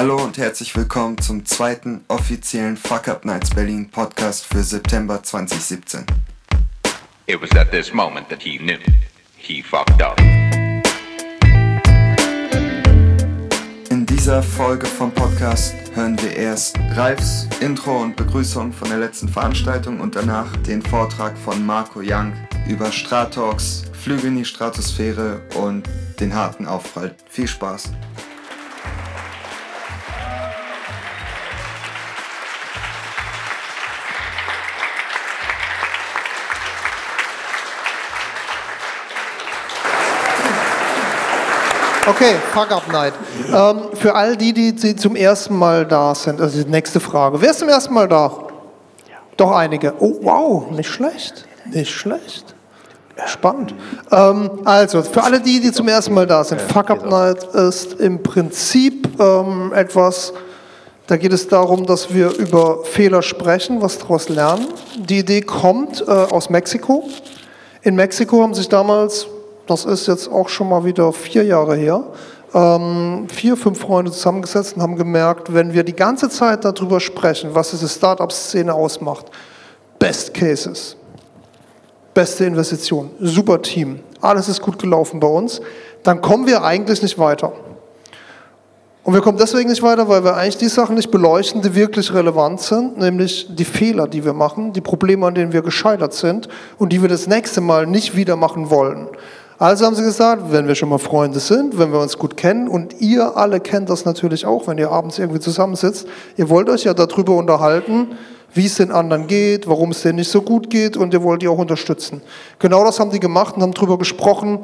Hallo und herzlich willkommen zum zweiten offiziellen Fuck Up Nights Berlin Podcast für September 2017. It was at this moment that he knew he fucked up. In dieser Folge vom Podcast hören wir erst Ralfs Intro und Begrüßung von der letzten Veranstaltung und danach den Vortrag von Marco Young über Stratox, Flüge in die Stratosphäre und den harten Aufprall. Viel Spaß! Okay, Fuck Up Night. Ähm, für all die, die, die zum ersten Mal da sind, also die nächste Frage. Wer ist zum ersten Mal da? Doch einige. Oh, wow, nicht schlecht. Nicht schlecht. Spannend. Ähm, also, für alle die, die zum ersten Mal da sind, Fuck Up Night ist im Prinzip ähm, etwas, da geht es darum, dass wir über Fehler sprechen, was daraus lernen. Die Idee kommt äh, aus Mexiko. In Mexiko haben sich damals das ist jetzt auch schon mal wieder vier Jahre her, ähm, vier, fünf Freunde zusammengesetzt und haben gemerkt, wenn wir die ganze Zeit darüber sprechen, was diese Start-up-Szene ausmacht, Best Cases, beste Investition, super Team, alles ist gut gelaufen bei uns, dann kommen wir eigentlich nicht weiter. Und wir kommen deswegen nicht weiter, weil wir eigentlich die Sachen nicht beleuchten, die wirklich relevant sind, nämlich die Fehler, die wir machen, die Probleme, an denen wir gescheitert sind und die wir das nächste Mal nicht wieder machen wollen. Also haben sie gesagt, wenn wir schon mal Freunde sind, wenn wir uns gut kennen und ihr alle kennt das natürlich auch, wenn ihr abends irgendwie zusammensitzt, ihr wollt euch ja darüber unterhalten, wie es den anderen geht, warum es denen nicht so gut geht und ihr wollt die auch unterstützen. Genau das haben die gemacht und haben darüber gesprochen,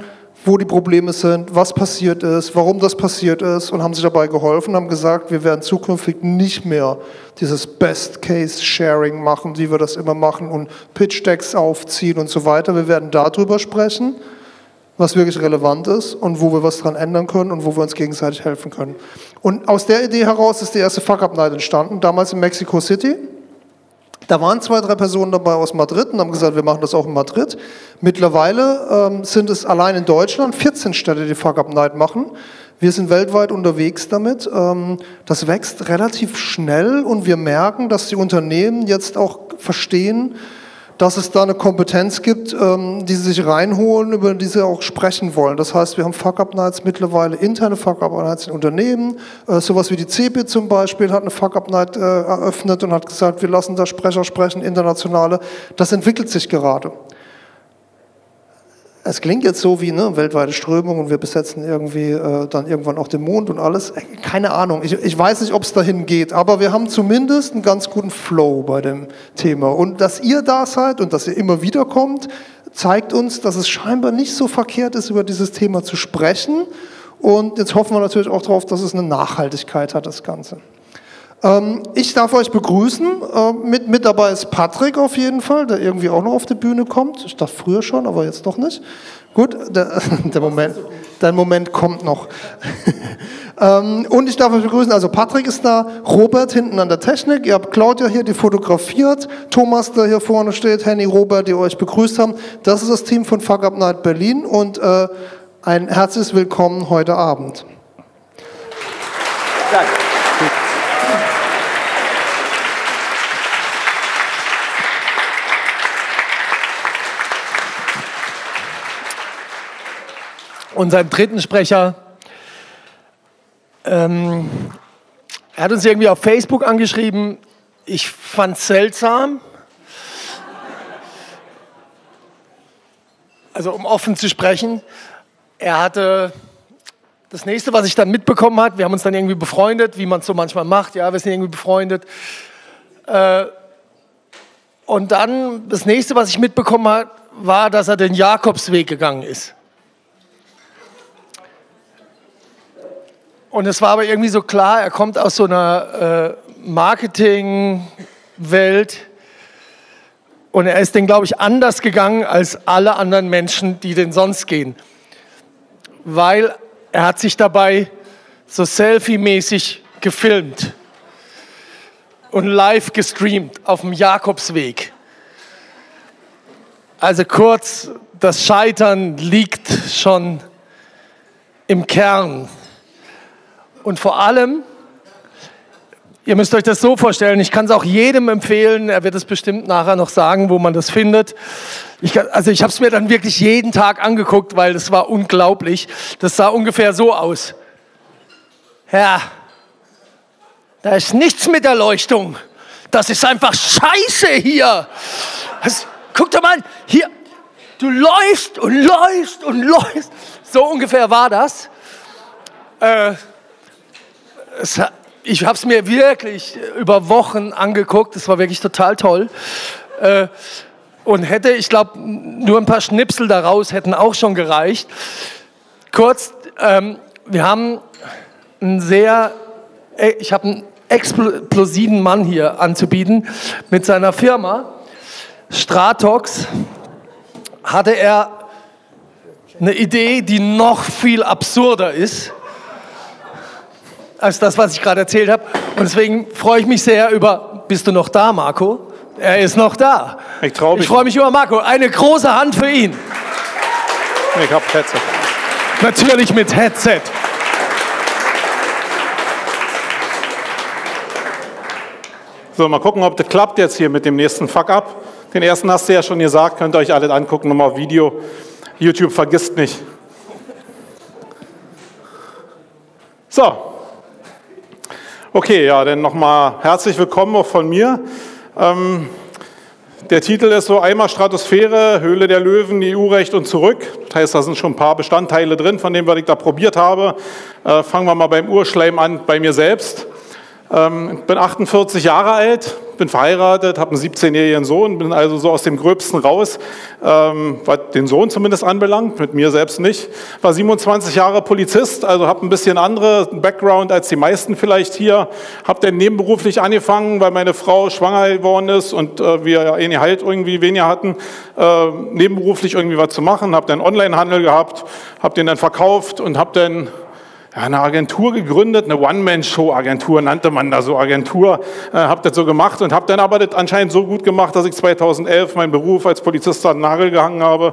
wo die Probleme sind, was passiert ist, warum das passiert ist und haben sich dabei geholfen, haben gesagt, wir werden zukünftig nicht mehr dieses Best-Case-Sharing machen, wie wir das immer machen und Pitch-Decks aufziehen und so weiter. Wir werden darüber sprechen was wirklich relevant ist und wo wir was dran ändern können und wo wir uns gegenseitig helfen können. Und aus der Idee heraus ist die erste Fuck-Up-Night entstanden, damals in Mexico City. Da waren zwei, drei Personen dabei aus Madrid und haben gesagt, wir machen das auch in Madrid. Mittlerweile ähm, sind es allein in Deutschland 14 Städte, die Fuck-Up-Night machen. Wir sind weltweit unterwegs damit. Ähm, das wächst relativ schnell und wir merken, dass die Unternehmen jetzt auch verstehen, dass es da eine Kompetenz gibt, ähm, die sie sich reinholen, über die sie auch sprechen wollen. Das heißt, wir haben Fuck-Up-Nights mittlerweile, interne Fuck-Up-Nights in Unternehmen. Äh, sowas wie die CeBIT zum Beispiel hat eine Fuck-Up-Night äh, eröffnet und hat gesagt, wir lassen da Sprecher sprechen, internationale. Das entwickelt sich gerade es klingt jetzt so wie ne, weltweite Strömung und wir besetzen irgendwie äh, dann irgendwann auch den Mond und alles. Äh, keine Ahnung, ich, ich weiß nicht, ob es dahin geht, aber wir haben zumindest einen ganz guten Flow bei dem Thema. Und dass ihr da seid und dass ihr immer wieder kommt, zeigt uns, dass es scheinbar nicht so verkehrt ist, über dieses Thema zu sprechen. Und jetzt hoffen wir natürlich auch darauf, dass es eine Nachhaltigkeit hat, das Ganze. Ähm, ich darf euch begrüßen. Ähm, mit, mit dabei ist Patrick auf jeden Fall, der irgendwie auch noch auf die Bühne kommt. Ich dachte früher schon, aber jetzt doch nicht. Gut, der, der Moment, dein Moment kommt noch. Ähm, und ich darf euch begrüßen, also Patrick ist da, Robert hinten an der Technik, ihr habt Claudia hier, die fotografiert, Thomas, der hier vorne steht, Henny, Robert, die euch begrüßt haben. Das ist das Team von Fuck Up Night Berlin und äh, ein herzliches Willkommen heute Abend. Danke. Unserem dritten Sprecher. Ähm, er hat uns irgendwie auf Facebook angeschrieben. Ich fand es seltsam. Also um offen zu sprechen, er hatte das nächste, was ich dann mitbekommen hat, wir haben uns dann irgendwie befreundet, wie man es so manchmal macht. Ja, wir sind irgendwie befreundet. Äh, und dann das nächste, was ich mitbekommen habe, war, dass er den Jakobsweg gegangen ist. Und es war aber irgendwie so klar, er kommt aus so einer äh, Marketingwelt und er ist den, glaube ich, anders gegangen als alle anderen Menschen, die den sonst gehen. Weil er hat sich dabei so selfie-mäßig gefilmt und live gestreamt auf dem Jakobsweg. Also kurz, das Scheitern liegt schon im Kern und vor allem Ihr müsst euch das so vorstellen, ich kann es auch jedem empfehlen, er wird es bestimmt nachher noch sagen, wo man das findet. Ich, also ich habe es mir dann wirklich jeden Tag angeguckt, weil das war unglaublich. Das sah ungefähr so aus. Ja, da ist nichts mit der Leuchtung. Das ist einfach scheiße hier. Das, guck doch mal, hier, du läufst und läufst und läufst. So ungefähr war das. Äh, es, ich habe es mir wirklich über Wochen angeguckt. Es war wirklich total toll. Äh, und hätte, ich glaube, nur ein paar Schnipsel daraus hätten auch schon gereicht. Kurz, ähm, wir haben einen sehr, äh, ich habe einen explosiven Mann hier anzubieten. Mit seiner Firma Stratox hatte er eine Idee, die noch viel absurder ist als das, was ich gerade erzählt habe. Und deswegen freue ich mich sehr über, bist du noch da, Marco? Er ist noch da. Ich traue mich. Ich freue mich über Marco. Eine große Hand für ihn. Ich habe Headset. Natürlich mit Headset. So, mal gucken, ob das klappt jetzt hier mit dem nächsten Fuck-Up. Den ersten hast du ja schon gesagt, könnt ihr euch alle angucken, nochmal auf Video. YouTube vergisst nicht. So, Okay, ja, dann nochmal herzlich willkommen auch von mir. Ähm, der Titel ist so einmal Stratosphäre, Höhle der Löwen, EU-Recht und zurück. Das heißt, da sind schon ein paar Bestandteile drin, von denen, was ich da probiert habe. Äh, fangen wir mal beim Urschleim an, bei mir selbst. Ähm, bin 48 Jahre alt, bin verheiratet, habe einen 17-jährigen Sohn, bin also so aus dem Gröbsten raus, ähm, was den Sohn zumindest anbelangt, mit mir selbst nicht. War 27 Jahre Polizist, also habe ein bisschen andere Background als die meisten vielleicht hier. Habe dann nebenberuflich angefangen, weil meine Frau schwanger geworden ist und äh, wir halt irgendwie weniger hatten, äh, nebenberuflich irgendwie was zu machen. Habe dann Onlinehandel gehabt, habe den dann verkauft und habe dann ja, eine Agentur gegründet, eine One-Man-Show-Agentur nannte man da so Agentur, äh, habe das so gemacht und habe dann aber das anscheinend so gut gemacht, dass ich 2011 meinen Beruf als Polizist an den Nagel gehangen habe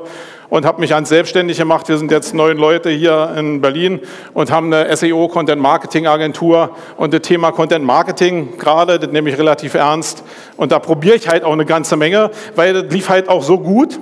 und habe mich ans selbstständig gemacht. Wir sind jetzt neun Leute hier in Berlin und haben eine SEO Content Marketing Agentur und das Thema Content Marketing gerade, das nehme ich relativ ernst und da probiere ich halt auch eine ganze Menge, weil das lief halt auch so gut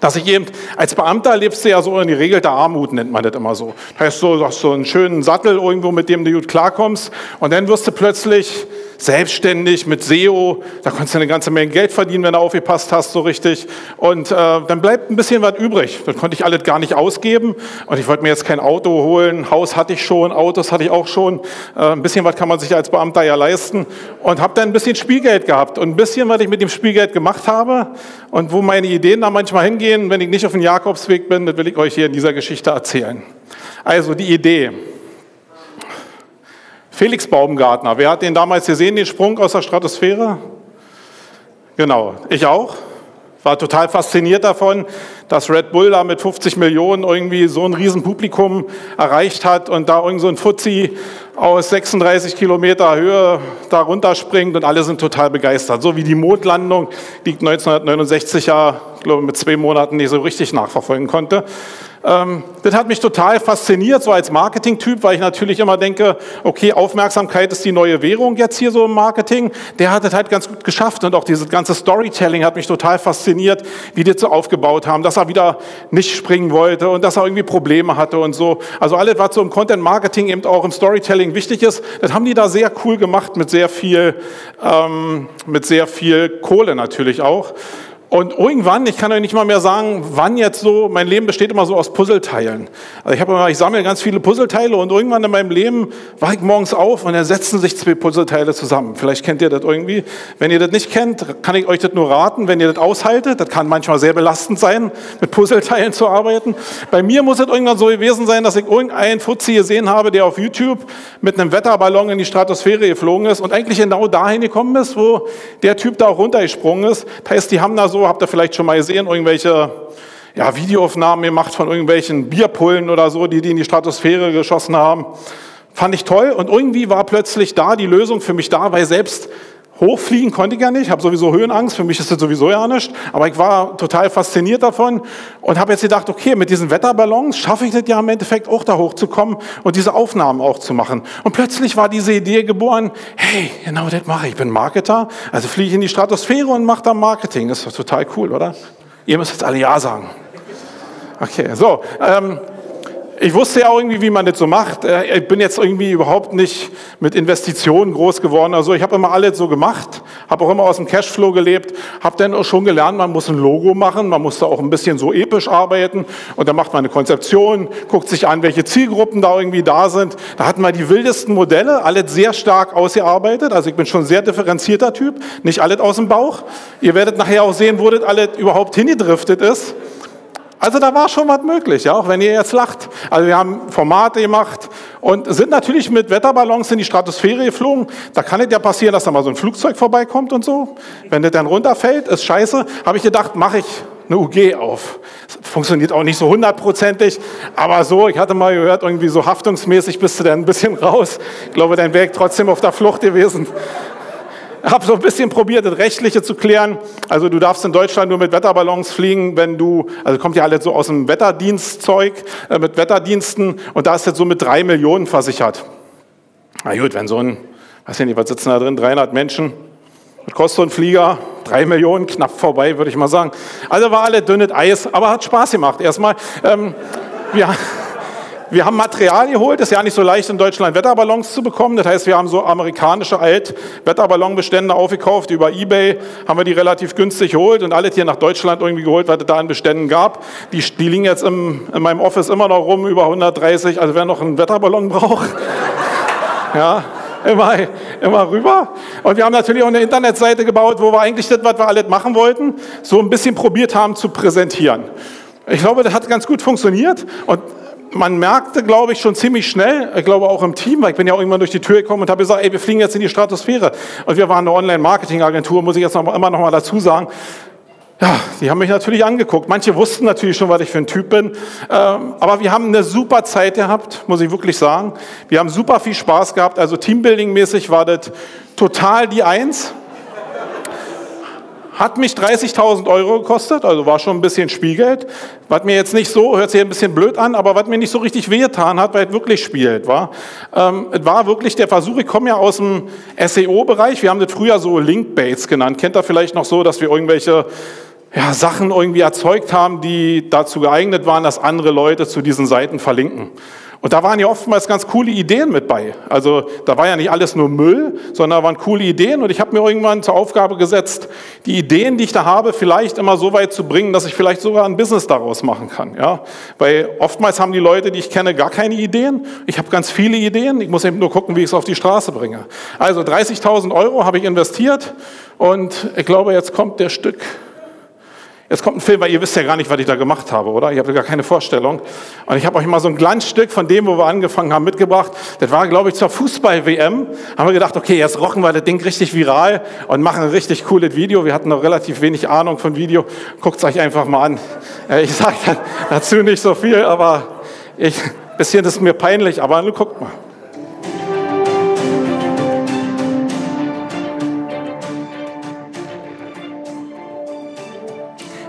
dass ich eben, als Beamter lebst du ja so in die Regel der Armut, nennt man das immer so. Das heißt, du hast so einen schönen Sattel irgendwo, mit dem du gut klarkommst. Und dann wirst du plötzlich selbstständig mit SEO. Da kannst du eine ganze Menge Geld verdienen, wenn du aufgepasst hast, so richtig. Und äh, dann bleibt ein bisschen was übrig. Das konnte ich alles gar nicht ausgeben. Und ich wollte mir jetzt kein Auto holen. Haus hatte ich schon, Autos hatte ich auch schon. Äh, ein bisschen was kann man sich als Beamter ja leisten. Und habe dann ein bisschen Spielgeld gehabt. Und ein bisschen, was ich mit dem Spielgeld gemacht habe und wo meine Ideen da manchmal hingehen, wenn ich nicht auf dem Jakobsweg bin, das will ich euch hier in dieser Geschichte erzählen. Also die Idee. Felix Baumgartner, wer hat den damals gesehen, den Sprung aus der Stratosphäre? Genau, ich auch. War total fasziniert davon, dass Red Bull da mit 50 Millionen irgendwie so ein Riesenpublikum erreicht hat und da irgend so ein Fuzzi aus 36 Kilometer Höhe da runterspringt und alle sind total begeistert. So wie die Mondlandung, die 1969 ja, glaube mit zwei Monaten nicht so richtig nachverfolgen konnte. Ähm, das hat mich total fasziniert, so als Marketing-Typ, weil ich natürlich immer denke, okay, Aufmerksamkeit ist die neue Währung jetzt hier so im Marketing. Der hat das halt ganz gut geschafft und auch dieses ganze Storytelling hat mich total fasziniert, wie die das so aufgebaut haben, dass er wieder nicht springen wollte und dass er irgendwie Probleme hatte und so. Also alles, was so im Content-Marketing eben auch im Storytelling wichtig ist, das haben die da sehr cool gemacht mit sehr viel, ähm, mit sehr viel Kohle natürlich auch. Und irgendwann, ich kann euch nicht mal mehr sagen, wann jetzt so, mein Leben besteht immer so aus Puzzleteilen. Also ich immer, ich sammle ganz viele Puzzleteile und irgendwann in meinem Leben wache ich morgens auf und dann setzen sich zwei Puzzleteile zusammen. Vielleicht kennt ihr das irgendwie. Wenn ihr das nicht kennt, kann ich euch das nur raten, wenn ihr das aushaltet. Das kann manchmal sehr belastend sein, mit Puzzleteilen zu arbeiten. Bei mir muss es irgendwann so gewesen sein, dass ich irgendeinen Fuzzi gesehen habe, der auf YouTube mit einem Wetterballon in die Stratosphäre geflogen ist und eigentlich genau dahin gekommen ist, wo der Typ da auch runtergesprungen ist. Das heißt, die haben da so so, habt ihr vielleicht schon mal gesehen, irgendwelche ja, Videoaufnahmen gemacht von irgendwelchen Bierpullen oder so, die die in die Stratosphäre geschossen haben. Fand ich toll und irgendwie war plötzlich da die Lösung für mich da, weil selbst Hochfliegen konnte ich ja nicht, habe sowieso Höhenangst, für mich ist das sowieso ja nicht, aber ich war total fasziniert davon und habe jetzt gedacht, okay, mit diesen Wetterballons schaffe ich das ja im Endeffekt auch da hochzukommen und diese Aufnahmen auch zu machen. Und plötzlich war diese Idee geboren, hey, genau das mache ich, ich bin Marketer, also fliege ich in die Stratosphäre und mache da Marketing, das ist doch total cool, oder? Ihr müsst jetzt alle Ja sagen. Okay, so, ähm, ich wusste ja auch irgendwie, wie man das so macht. Äh, ich bin jetzt irgendwie überhaupt nicht mit Investitionen groß geworden. Also ich habe immer alles so gemacht, habe auch immer aus dem Cashflow gelebt, habe dann auch schon gelernt, man muss ein Logo machen, man muss da auch ein bisschen so episch arbeiten und dann macht man eine Konzeption, guckt sich an, welche Zielgruppen da irgendwie da sind. Da hatten wir die wildesten Modelle, alles sehr stark ausgearbeitet. Also ich bin schon ein sehr differenzierter Typ, nicht alles aus dem Bauch. Ihr werdet nachher auch sehen, wo das alles überhaupt hingedriftet ist. Also da war schon was möglich, ja, auch wenn ihr jetzt lacht. Also wir haben Formate gemacht und sind natürlich mit Wetterballons in die Stratosphäre geflogen. Da kann es ja passieren, dass da mal so ein Flugzeug vorbeikommt und so. Wenn das dann runterfällt, ist scheiße. Habe ich gedacht, mache ich eine UG auf. Funktioniert auch nicht so hundertprozentig, aber so, ich hatte mal gehört, irgendwie so haftungsmäßig bist du dann ein bisschen raus. Ich glaube, dein Weg trotzdem auf der Flucht gewesen habe so ein bisschen probiert, das Rechtliche zu klären. Also du darfst in Deutschland nur mit Wetterballons fliegen, wenn du, also kommt ja alles so aus dem Wetterdienstzeug, äh, mit Wetterdiensten und da ist jetzt so mit drei Millionen versichert. Na gut, wenn so ein, weiß ich nicht, was sitzen da drin, 300 Menschen, was kostet so ein Flieger? Drei Millionen, knapp vorbei, würde ich mal sagen. Also war alle dünnes Eis, aber hat Spaß gemacht. Erstmal, ähm, ja, wir haben Material geholt, ist ja nicht so leicht in Deutschland Wetterballons zu bekommen. Das heißt, wir haben so amerikanische Alt-Wetterballonbestände aufgekauft. Über Ebay haben wir die relativ günstig geholt und alles hier nach Deutschland irgendwie geholt, was es da an Beständen gab. Die, die liegen jetzt im, in meinem Office immer noch rum, über 130. Also wer noch einen Wetterballon braucht, ja, immer, immer rüber. Und wir haben natürlich auch eine Internetseite gebaut, wo wir eigentlich das, was wir alles machen wollten, so ein bisschen probiert haben zu präsentieren. Ich glaube, das hat ganz gut funktioniert. Und man merkte, glaube ich, schon ziemlich schnell, ich glaube auch im Team, weil ich bin ja auch irgendwann durch die Tür gekommen und habe gesagt, ey, wir fliegen jetzt in die Stratosphäre. Und wir waren eine Online-Marketing-Agentur, muss ich jetzt noch, immer noch mal dazu sagen. Ja, die haben mich natürlich angeguckt. Manche wussten natürlich schon, was ich für ein Typ bin. Ähm, aber wir haben eine super Zeit gehabt, muss ich wirklich sagen. Wir haben super viel Spaß gehabt. Also Teambuilding-mäßig war das total die Eins. Hat mich 30.000 Euro gekostet, also war schon ein bisschen Spielgeld. Was mir jetzt nicht so, hört sich ein bisschen blöd an, aber was mir nicht so richtig wehgetan hat, weil es wirklich spielt, war, ähm, war wirklich der Versuch, ich komme ja aus dem SEO-Bereich, wir haben das früher so Linkbaits genannt. Kennt ihr vielleicht noch so, dass wir irgendwelche ja, Sachen irgendwie erzeugt haben, die dazu geeignet waren, dass andere Leute zu diesen Seiten verlinken. Und da waren ja oftmals ganz coole Ideen mit bei. Also da war ja nicht alles nur Müll, sondern da waren coole Ideen. Und ich habe mir irgendwann zur Aufgabe gesetzt, die Ideen, die ich da habe, vielleicht immer so weit zu bringen, dass ich vielleicht sogar ein Business daraus machen kann. Ja? Weil oftmals haben die Leute, die ich kenne, gar keine Ideen. Ich habe ganz viele Ideen. Ich muss eben nur gucken, wie ich es auf die Straße bringe. Also 30.000 Euro habe ich investiert. Und ich glaube, jetzt kommt der Stück. Jetzt kommt ein Film, weil ihr wisst ja gar nicht, was ich da gemacht habe, oder? Ihr habt gar keine Vorstellung. Und ich habe euch mal so ein Glanzstück von dem, wo wir angefangen haben, mitgebracht. Das war, glaube ich, zur Fußball-WM. Haben wir gedacht, okay, jetzt rocken wir das Ding richtig viral und machen ein richtig cooles Video. Wir hatten noch relativ wenig Ahnung von Video. Guckt es euch einfach mal an. Ich sage dazu nicht so viel, aber ich, bisschen ist mir peinlich, aber nun guckt mal.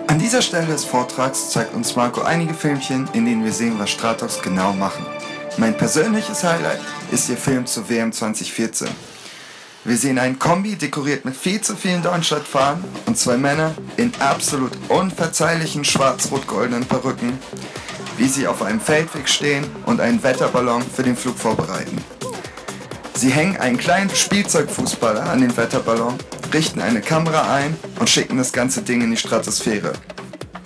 An dieser Stelle des Vortrags zeigt uns Marco einige Filmchen, in denen wir sehen, was Stratox genau machen. Mein persönliches Highlight ist ihr Film zur WM 2014. Wir sehen einen Kombi dekoriert mit viel zu vielen Dornstadtfahnen und zwei Männer in absolut unverzeihlichen schwarz-rot-goldenen Perücken, wie sie auf einem Feldweg stehen und einen Wetterballon für den Flug vorbereiten. Sie hängen einen kleinen Spielzeugfußballer an den Wetterballon, richten eine Kamera ein und schicken das ganze Ding in die Stratosphäre.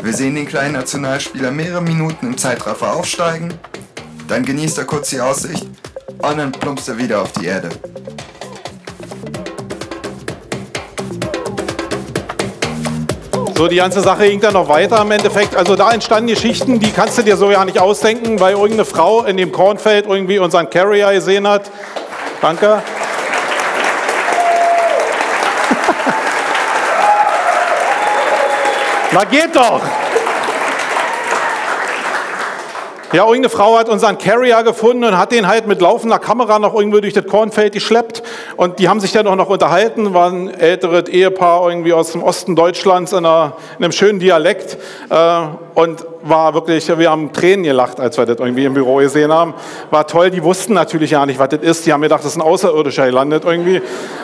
Wir sehen den kleinen Nationalspieler mehrere Minuten im Zeitraffer aufsteigen, dann genießt er kurz die Aussicht und dann plumpst er wieder auf die Erde. So, die ganze Sache ging dann noch weiter im Endeffekt. Also da entstanden Geschichten, die kannst du dir so ja nicht ausdenken, weil irgendeine Frau in dem Kornfeld irgendwie unseren Carrier gesehen hat. Danke. Na geht doch! Ja, irgendeine Frau hat unseren Carrier gefunden und hat den halt mit laufender Kamera noch irgendwo durch das Kornfeld geschleppt. Und die haben sich dann auch noch unterhalten, waren ein älteres Ehepaar irgendwie aus dem Osten Deutschlands in, einer, in einem schönen Dialekt. Äh, und war wirklich, wir haben Tränen gelacht, als wir das irgendwie im Büro gesehen haben. War toll, die wussten natürlich ja nicht, was das ist. Die haben gedacht, das ist ein Außerirdischer gelandet irgendwie.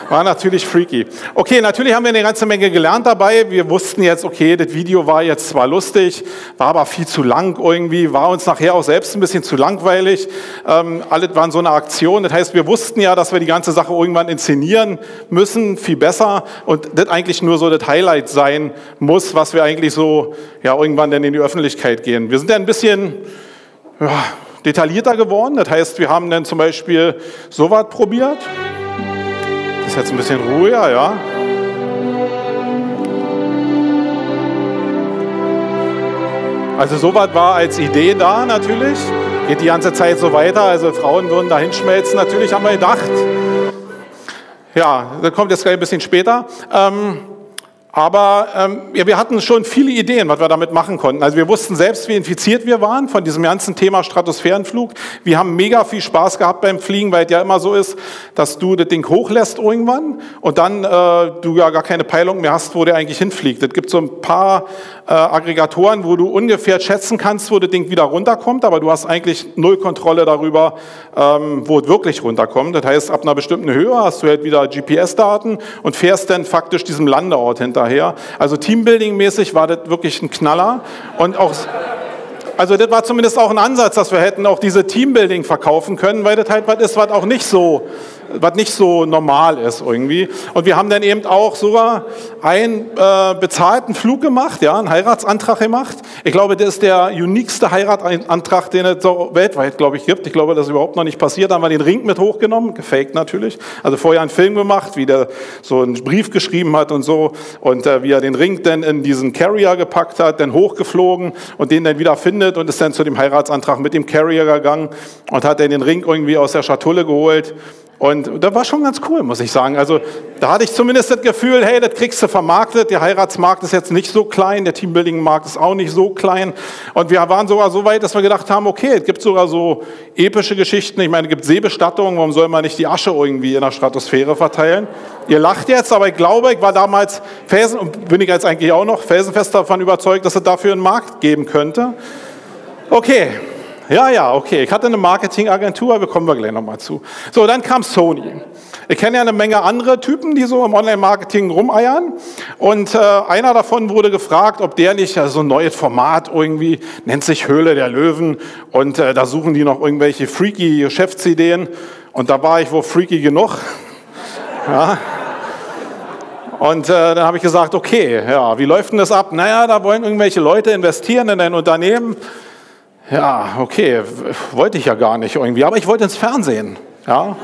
War natürlich freaky. Okay, natürlich haben wir eine ganze Menge gelernt dabei. Wir wussten jetzt, okay, das Video war jetzt zwar lustig, war aber viel zu lang irgendwie, war uns nachher auch selbst ein bisschen zu langweilig. Ähm, alles waren so eine Aktion. Das heißt, wir wussten ja, dass wir die ganze Sache irgendwann inszenieren müssen, viel besser. Und das eigentlich nur so das Highlight sein muss, was wir eigentlich so ja, irgendwann dann in die Öffentlichkeit gehen. Wir sind ja ein bisschen ja, detaillierter geworden. Das heißt, wir haben dann zum Beispiel so was probiert. Das ist jetzt ein bisschen ruhiger, ja. Also sowas war als Idee da natürlich. Geht die ganze Zeit so weiter. Also Frauen würden da hinschmelzen. Natürlich haben wir gedacht. Ja, das kommt jetzt gleich ein bisschen später. Ähm, aber ähm, ja, wir hatten schon viele Ideen, was wir damit machen konnten. Also wir wussten selbst, wie infiziert wir waren von diesem ganzen Thema Stratosphärenflug. Wir haben mega viel Spaß gehabt beim Fliegen, weil es ja immer so ist, dass du das Ding hochlässt irgendwann und dann äh, du ja gar keine Peilung mehr hast, wo der eigentlich hinfliegt. Es gibt so ein paar äh, Aggregatoren, wo du ungefähr schätzen kannst, wo das Ding wieder runterkommt, aber du hast eigentlich null Kontrolle darüber, ähm, wo es wirklich runterkommt. Das heißt, ab einer bestimmten Höhe hast du halt wieder GPS-Daten und fährst dann faktisch diesem Landeort hinterher. Also Teambuilding-mäßig war das wirklich ein Knaller und auch also das war zumindest auch ein Ansatz, dass wir hätten auch diese Teambuilding verkaufen können, weil das halt was ist, was auch nicht so was nicht so normal ist irgendwie. Und wir haben dann eben auch sogar einen äh, bezahlten Flug gemacht, ja, einen Heiratsantrag gemacht. Ich glaube, das ist der uniqueste Heiratsantrag, den es so weltweit, glaube ich, gibt. Ich glaube, das ist überhaupt noch nicht passiert. Da haben wir den Ring mit hochgenommen, gefaked natürlich. Also vorher einen Film gemacht, wie der so einen Brief geschrieben hat und so. Und äh, wie er den Ring dann in diesen Carrier gepackt hat, dann hochgeflogen und den dann wieder findet und ist dann zu dem Heiratsantrag mit dem Carrier gegangen und hat dann den Ring irgendwie aus der Schatulle geholt und das war schon ganz cool, muss ich sagen. Also da hatte ich zumindest das Gefühl, hey, das kriegst du vermarktet. Der Heiratsmarkt ist jetzt nicht so klein, der Teambuilding-Markt ist auch nicht so klein. Und wir waren sogar so weit, dass wir gedacht haben, okay, es gibt sogar so epische Geschichten. Ich meine, es gibt Seebestattungen, warum soll man nicht die Asche irgendwie in der Stratosphäre verteilen? Ihr lacht jetzt, aber ich glaube, ich war damals felsen, und bin ich jetzt eigentlich auch noch felsenfest davon überzeugt, dass es dafür einen Markt geben könnte. Okay, ja, ja, okay. Ich hatte eine Marketingagentur, aber kommen wir gleich nochmal zu. So, dann kam Sony. Ich kenne ja eine Menge andere Typen, die so im Online-Marketing rumeiern. Und äh, einer davon wurde gefragt, ob der nicht also so ein neues Format irgendwie, nennt sich Höhle der Löwen. Und äh, da suchen die noch irgendwelche freaky Geschäftsideen. Und da war ich wohl freaky genug. Ja. Und äh, dann habe ich gesagt, okay, ja, wie läuft denn das ab? Naja, da wollen irgendwelche Leute investieren in ein Unternehmen. Ja, okay, wollte ich ja gar nicht irgendwie, aber ich wollte ins Fernsehen. Ja.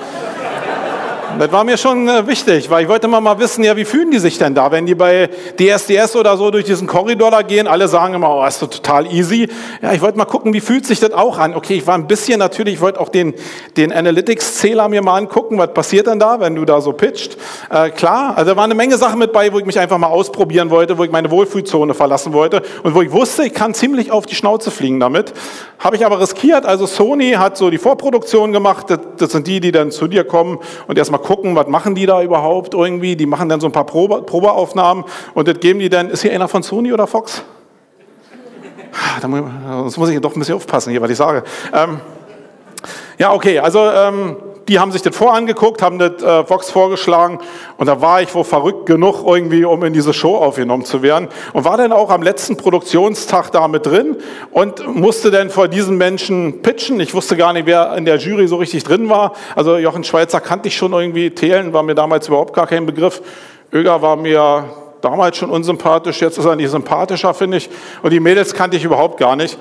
Das war mir schon äh, wichtig, weil ich wollte mal, mal wissen, ja, wie fühlen die sich denn da, wenn die bei DSDS oder so durch diesen Korridor da gehen. Alle sagen immer, oh, ist total easy. Ja, ich wollte mal gucken, wie fühlt sich das auch an. Okay, ich war ein bisschen natürlich, ich wollte auch den, den Analytics-Zähler mir mal angucken, was passiert denn da, wenn du da so pitcht. Äh, klar, also da waren eine Menge Sachen mit bei, wo ich mich einfach mal ausprobieren wollte, wo ich meine Wohlfühlzone verlassen wollte und wo ich wusste, ich kann ziemlich auf die Schnauze fliegen damit. Habe ich aber riskiert. Also Sony hat so die Vorproduktion gemacht. Das, das sind die, die dann zu dir kommen und erstmal gucken, was machen die da überhaupt irgendwie. Die machen dann so ein paar Probe, Probeaufnahmen und das geben die dann. Ist hier einer von Sony oder Fox? Da muss ich doch ein bisschen aufpassen hier, was ich sage. Ähm, ja, okay, also ähm, die haben sich das vorangeguckt, haben das äh, Vox vorgeschlagen und da war ich wohl verrückt genug irgendwie, um in diese Show aufgenommen zu werden und war dann auch am letzten Produktionstag da mit drin und musste dann vor diesen Menschen pitchen. Ich wusste gar nicht, wer in der Jury so richtig drin war. Also Jochen Schweizer kannte ich schon irgendwie, Thelen war mir damals überhaupt gar kein Begriff. Öger war mir damals schon unsympathisch, jetzt ist er nicht sympathischer, finde ich. Und die Mädels kannte ich überhaupt gar nicht.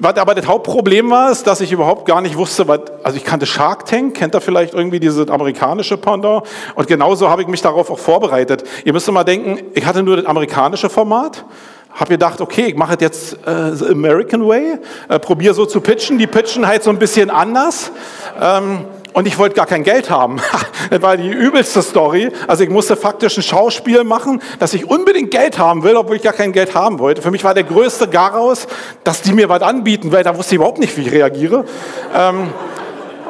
Was aber das Hauptproblem war, ist, dass ich überhaupt gar nicht wusste, was, also ich kannte Shark Tank, kennt ihr vielleicht irgendwie dieses amerikanische Pendant? Und genauso habe ich mich darauf auch vorbereitet. Ihr müsst mal denken, ich hatte nur das amerikanische Format, habe gedacht, okay, ich mache jetzt äh, the American Way, äh, probiere so zu pitchen. Die pitchen halt so ein bisschen anders. Ähm, und ich wollte gar kein Geld haben. das war die übelste Story. Also ich musste faktisch ein Schauspiel machen, dass ich unbedingt Geld haben will, obwohl ich gar kein Geld haben wollte. Für mich war der größte Garaus, dass die mir was anbieten, weil da wusste ich überhaupt nicht, wie ich reagiere. Ähm,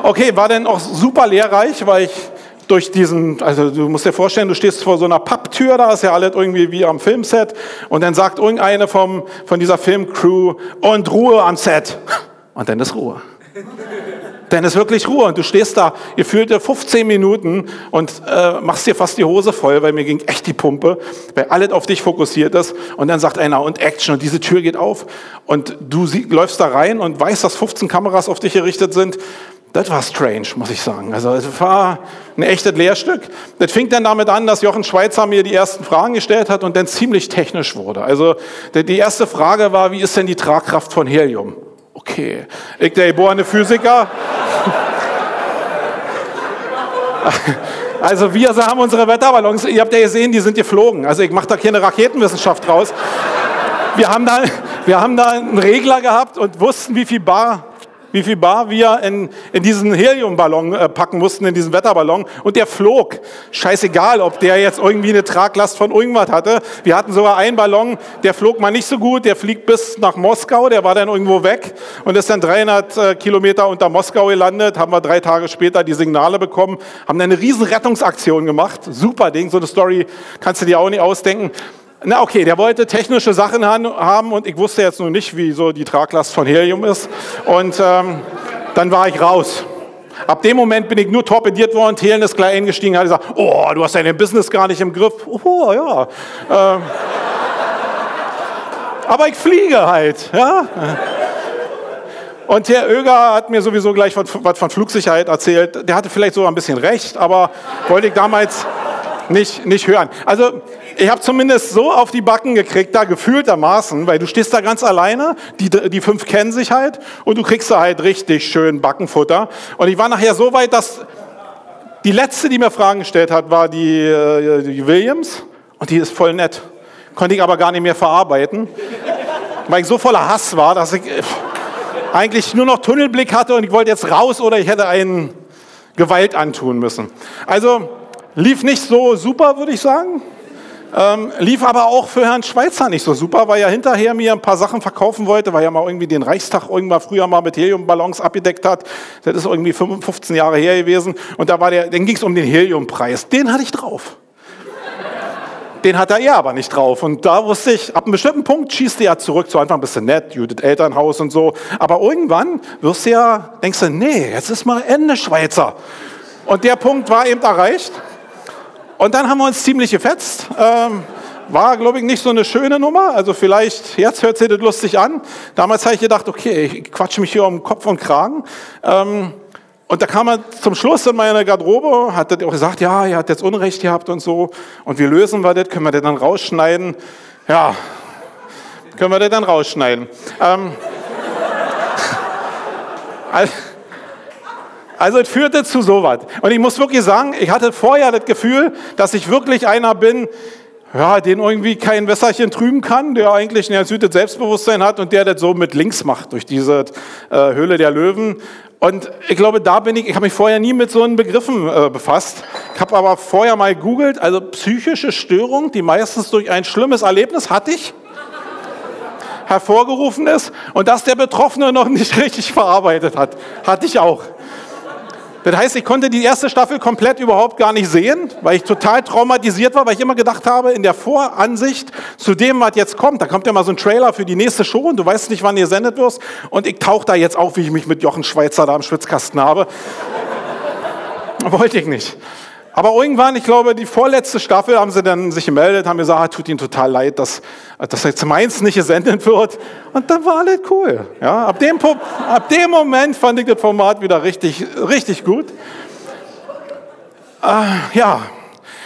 okay, war dann auch super lehrreich, weil ich durch diesen, also du musst dir vorstellen, du stehst vor so einer Papptür, da ist ja alles irgendwie wie am Filmset und dann sagt irgendeine vom, von dieser Filmcrew und Ruhe am Set. Und dann ist Ruhe. Dann ist wirklich Ruhe und du stehst da, dir 15 Minuten und äh, machst dir fast die Hose voll, weil mir ging echt die Pumpe, weil alles auf dich fokussiert ist und dann sagt einer und Action und diese Tür geht auf und du sie, läufst da rein und weißt, dass 15 Kameras auf dich gerichtet sind. Das war strange, muss ich sagen. Also es war ein echtes Lehrstück. Das fing dann damit an, dass Jochen Schweizer mir die ersten Fragen gestellt hat und dann ziemlich technisch wurde. Also die erste Frage war, wie ist denn die Tragkraft von Helium? Okay, ich der geborene Physiker. Also wir haben unsere Wetterballons, ihr habt ja gesehen, die sind geflogen. Also ich mache da keine Raketenwissenschaft draus. Wir haben, da, wir haben da einen Regler gehabt und wussten, wie viel Bar wie viel Bar wir in, in diesen Heliumballon äh, packen mussten, in diesen Wetterballon. Und der flog. Scheißegal, ob der jetzt irgendwie eine Traglast von irgendwas hatte. Wir hatten sogar einen Ballon, der flog mal nicht so gut. Der fliegt bis nach Moskau. Der war dann irgendwo weg und ist dann 300 äh, Kilometer unter Moskau gelandet. Haben wir drei Tage später die Signale bekommen. Haben dann eine riesen Rettungsaktion gemacht. Super Ding. So eine Story kannst du dir auch nicht ausdenken. Na okay, der wollte technische Sachen haben und ich wusste jetzt nur nicht, wie so die Traglast von Helium ist. Und ähm, dann war ich raus. Ab dem Moment bin ich nur torpediert worden, Thelen ist gleich eingestiegen, hat gesagt, oh, du hast dein Business gar nicht im Griff. Oh, ja. Ähm, aber ich fliege halt, ja. Und Herr Oeger hat mir sowieso gleich was von Flugsicherheit erzählt. Der hatte vielleicht sogar ein bisschen recht, aber wollte ich damals nicht, nicht hören. Also ich habe zumindest so auf die Backen gekriegt, da gefühltermaßen, weil du stehst da ganz alleine, die, die fünf kennen sich halt und du kriegst da halt richtig schön Backenfutter. Und ich war nachher so weit, dass die letzte, die mir Fragen gestellt hat, war die, äh, die Williams und die ist voll nett. Konnte ich aber gar nicht mehr verarbeiten, weil ich so voller Hass war, dass ich äh, eigentlich nur noch Tunnelblick hatte und ich wollte jetzt raus oder ich hätte einen Gewalt antun müssen. Also lief nicht so super, würde ich sagen. Ähm, lief aber auch für Herrn Schweizer nicht so super, weil er hinterher mir ein paar Sachen verkaufen wollte, weil er mal irgendwie den Reichstag irgendwann früher mal mit Heliumballons abgedeckt hat. Das ist irgendwie 15 Jahre her gewesen. Und da war der, dann ging es um den Heliumpreis. Den hatte ich drauf. Den hat er ja aber nicht drauf. Und da wusste ich, ab einem bestimmten Punkt schießt er ja zurück. Zu Anfang bist du nett, Judith Elternhaus und so. Aber irgendwann wirst du ja, denkst du, nee, jetzt ist mal Ende Schweizer. Und der Punkt war eben erreicht. Und dann haben wir uns ziemlich gefetzt. Ähm, war, glaube ich, nicht so eine schöne Nummer. Also vielleicht, jetzt hört sich das lustig an. Damals habe ich gedacht, okay, ich quatsche mich hier um Kopf und Kragen. Ähm, und da kam er zum Schluss in meine Garderobe, hat er auch gesagt, ja, er hat jetzt Unrecht gehabt und so. Und wie lösen wir das? Können wir das dann rausschneiden? Ja, können wir das dann rausschneiden. Ähm, also, es führte zu sowas. Und ich muss wirklich sagen, ich hatte vorher das Gefühl, dass ich wirklich einer bin, ja, den irgendwie kein Wässerchen trüben kann, der eigentlich ein erhöhtes Selbstbewusstsein hat und der das so mit links macht durch diese äh, Höhle der Löwen. Und ich glaube, da bin ich, ich habe mich vorher nie mit so einen Begriffen äh, befasst. Ich habe aber vorher mal googelt, also psychische Störung, die meistens durch ein schlimmes Erlebnis hatte ich, hervorgerufen ist und dass der Betroffene noch nicht richtig verarbeitet hat, hatte ich auch. Das heißt, ich konnte die erste Staffel komplett überhaupt gar nicht sehen, weil ich total traumatisiert war, weil ich immer gedacht habe, in der Voransicht zu dem, was jetzt kommt, da kommt ja mal so ein Trailer für die nächste Show und du weißt nicht, wann ihr sendet wirst und ich tauche da jetzt auf, wie ich mich mit Jochen Schweizer da im Schwitzkasten habe. Wollte ich nicht. Aber irgendwann, ich glaube, die vorletzte Staffel haben sie dann sich gemeldet, haben gesagt, ah, tut ihnen total leid, dass, dass jetzt meins nicht gesendet wird. Und dann war alles cool. Ja, ab, dem, ab dem Moment fand ich das Format wieder richtig, richtig gut. Äh, ja,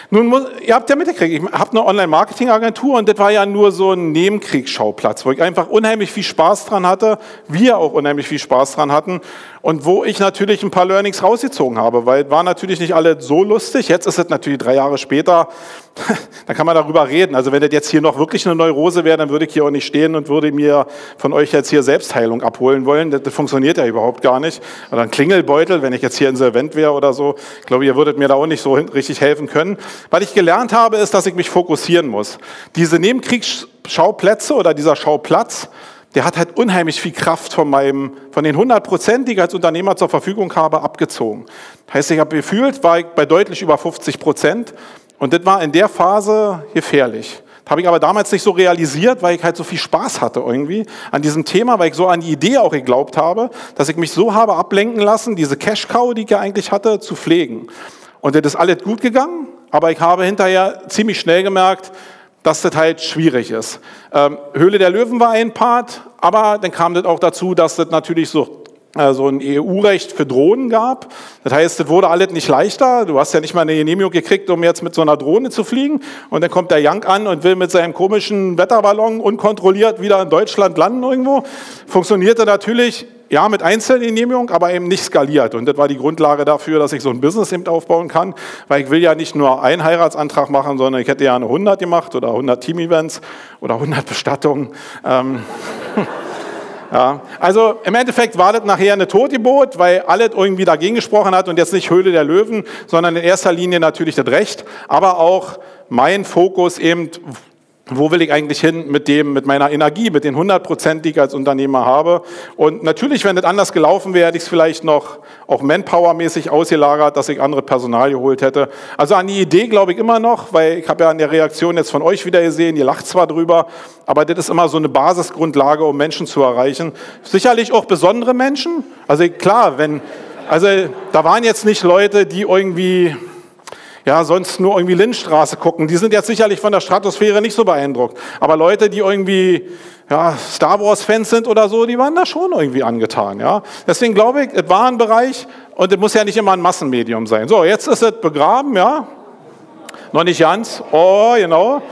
nun, muss, ihr habt ja mitgekriegt, ich habe eine Online-Marketing-Agentur und das war ja nur so ein Nebenkriegsschauplatz, wo ich einfach unheimlich viel Spaß dran hatte, wir auch unheimlich viel Spaß dran hatten und wo ich natürlich ein paar Learnings rausgezogen habe, weil war natürlich nicht alle so lustig. Jetzt ist es natürlich drei Jahre später, da kann man darüber reden. Also wenn das jetzt hier noch wirklich eine Neurose wäre, dann würde ich hier auch nicht stehen und würde mir von euch jetzt hier Selbstheilung abholen wollen. Das, das funktioniert ja überhaupt gar nicht. Oder ein Klingelbeutel, wenn ich jetzt hier insolvent wäre oder so. Ich glaube, ihr würdet mir da auch nicht so richtig helfen können. Was ich gelernt habe, ist, dass ich mich fokussieren muss. Diese Nebenkriegsschauplätze oder dieser Schauplatz, der hat halt unheimlich viel Kraft von meinem, von den 100 Prozent, die ich als Unternehmer zur Verfügung habe, abgezogen. Heißt, ich habe gefühlt, war ich bei deutlich über 50 Prozent und das war in der Phase gefährlich. Das habe ich aber damals nicht so realisiert, weil ich halt so viel Spaß hatte irgendwie an diesem Thema, weil ich so an die Idee auch geglaubt habe, dass ich mich so habe ablenken lassen, diese Cash-Cow, die ich ja eigentlich hatte, zu pflegen. Und das ist alles gut gegangen, aber ich habe hinterher ziemlich schnell gemerkt, dass das halt schwierig ist. Ähm, Höhle der Löwen war ein Part, aber dann kam das auch dazu, dass das natürlich so äh, so ein EU-Recht für Drohnen gab. Das heißt, es wurde alles nicht leichter. Du hast ja nicht mal eine Genehmigung gekriegt, um jetzt mit so einer Drohne zu fliegen. Und dann kommt der Young an und will mit seinem komischen Wetterballon unkontrolliert wieder in Deutschland landen irgendwo. Funktionierte natürlich ja, mit Einzelgenehmigung, aber eben nicht skaliert. Und das war die Grundlage dafür, dass ich so ein Business eben aufbauen kann, weil ich will ja nicht nur einen Heiratsantrag machen, sondern ich hätte ja eine 100 gemacht oder 100 Team-Events oder 100 Bestattungen. Ähm Ja, also im Endeffekt war das nachher eine Totgebot, weil alles irgendwie dagegen gesprochen hat und jetzt nicht Höhle der Löwen, sondern in erster Linie natürlich das Recht, aber auch mein Fokus eben, wo will ich eigentlich hin mit dem, mit meiner Energie, mit den 100 Prozent, die ich als Unternehmer habe. Und natürlich, wenn das anders gelaufen wäre, hätte ich es vielleicht noch auch Manpower-mäßig ausgelagert, dass ich andere Personal geholt hätte. Also an die Idee glaube ich immer noch, weil ich habe ja an der Reaktion jetzt von euch wieder gesehen, ihr lacht zwar drüber, aber das ist immer so eine Basisgrundlage, um Menschen zu erreichen. Sicherlich auch besondere Menschen. Also klar, wenn, also da waren jetzt nicht Leute, die irgendwie ja, sonst nur irgendwie Lindstraße gucken, die sind jetzt sicherlich von der Stratosphäre nicht so beeindruckt. Aber Leute, die irgendwie ja, Star Wars-Fans sind oder so, die waren da schon irgendwie angetan. Ja? Deswegen glaube ich, es war ein Bereich und es muss ja nicht immer ein Massenmedium sein. So, jetzt ist es begraben, ja. Noch nicht ganz. Oh, genau.